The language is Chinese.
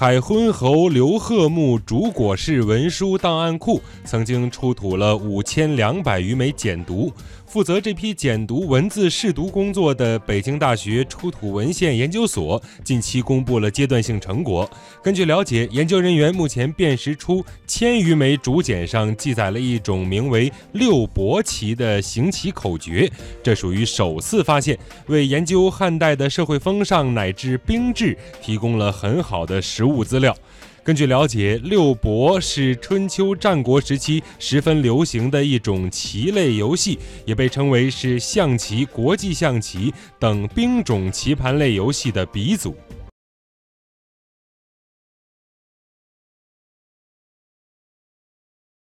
海昏侯刘贺墓竹果氏文书档案库曾经出土了五千两百余枚简牍。负责这批简牍文字试读工作的北京大学出土文献研究所近期公布了阶段性成果。根据了解，研究人员目前辨识出千余枚竹简上记载了一种名为“六伯旗”的行棋口诀，这属于首次发现，为研究汉代的社会风尚乃至兵制提供了很好的实物资料。根据了解，六博是春秋战国时期十分流行的一种棋类游戏，也被称为是象棋、国际象棋等兵种棋盘类游戏的鼻祖。